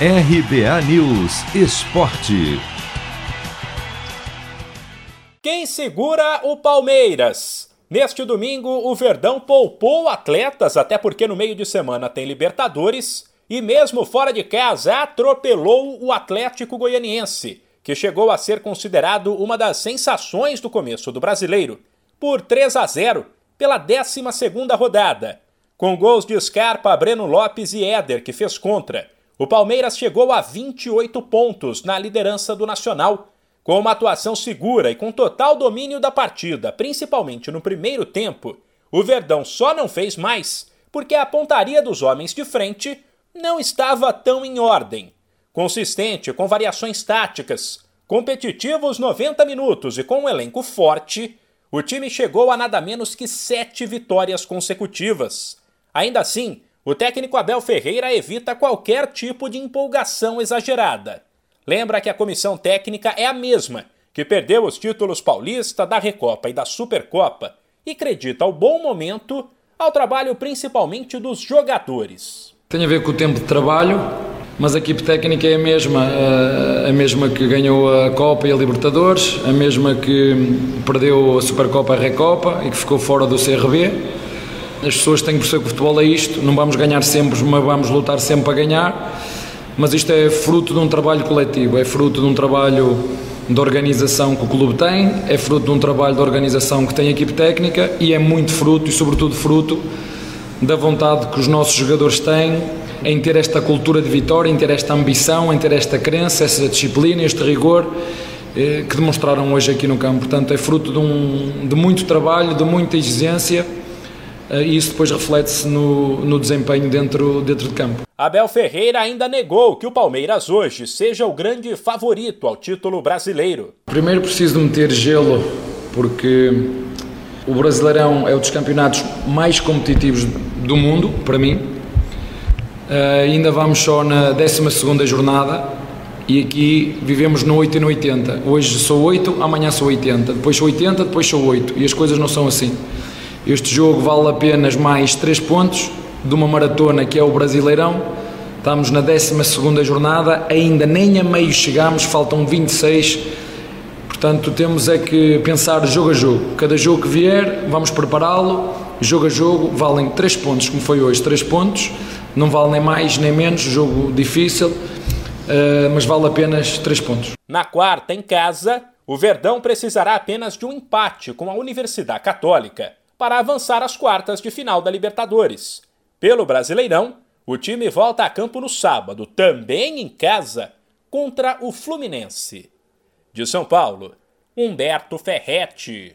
RBA News Esporte. Quem segura o Palmeiras? Neste domingo, o Verdão poupou atletas, até porque no meio de semana tem Libertadores, e mesmo fora de casa atropelou o Atlético Goianiense, que chegou a ser considerado uma das sensações do começo do brasileiro, por 3 a 0 pela 12 rodada, com gols de Scarpa, Breno Lopes e Éder, que fez contra. O Palmeiras chegou a 28 pontos na liderança do Nacional, com uma atuação segura e com total domínio da partida, principalmente no primeiro tempo. O Verdão só não fez mais porque a pontaria dos homens de frente não estava tão em ordem. Consistente, com variações táticas, competitivos 90 minutos e com um elenco forte, o time chegou a nada menos que sete vitórias consecutivas. Ainda assim, o técnico Abel Ferreira evita qualquer tipo de empolgação exagerada. Lembra que a comissão técnica é a mesma, que perdeu os títulos paulista, da Recopa e da Supercopa, e acredita o bom momento ao trabalho principalmente dos jogadores. Tem a ver com o tempo de trabalho, mas a equipe técnica é a mesma, a mesma que ganhou a Copa e a Libertadores, a mesma que perdeu a Supercopa e a Recopa e que ficou fora do CRB as pessoas têm que perceber que o futebol é isto, não vamos ganhar sempre, mas vamos lutar sempre para ganhar. Mas isto é fruto de um trabalho coletivo, é fruto de um trabalho de organização que o clube tem, é fruto de um trabalho de organização que tem a equipe técnica e é muito fruto e, sobretudo, fruto da vontade que os nossos jogadores têm em ter esta cultura de vitória, em ter esta ambição, em ter esta crença, essa disciplina, este rigor eh, que demonstraram hoje aqui no campo. Portanto, é fruto de, um, de muito trabalho, de muita exigência e isso depois reflete-se no, no desempenho dentro, dentro de campo. Abel Ferreira ainda negou que o Palmeiras hoje seja o grande favorito ao título brasileiro. Primeiro preciso de meter gelo, porque o Brasileirão é um dos campeonatos mais competitivos do mundo, para mim. Uh, ainda vamos só na 12 jornada e aqui vivemos no 8 e no 80. Hoje sou 8, amanhã sou 80, depois sou 80, depois sou 8 e as coisas não são assim. Este jogo vale apenas mais 3 pontos de uma maratona que é o Brasileirão. Estamos na 12 jornada, ainda nem a meio chegamos, faltam 26. Portanto, temos é que pensar jogo a jogo. Cada jogo que vier, vamos prepará-lo. Jogo a jogo, valem 3 pontos, como foi hoje, 3 pontos. Não vale nem mais nem menos, jogo difícil, eh, mas vale apenas 3 pontos. Na quarta, em casa, o Verdão precisará apenas de um empate com a Universidade Católica para avançar às quartas de final da Libertadores. Pelo Brasileirão, o time volta a campo no sábado, também em casa, contra o Fluminense. De São Paulo, Humberto Ferretti.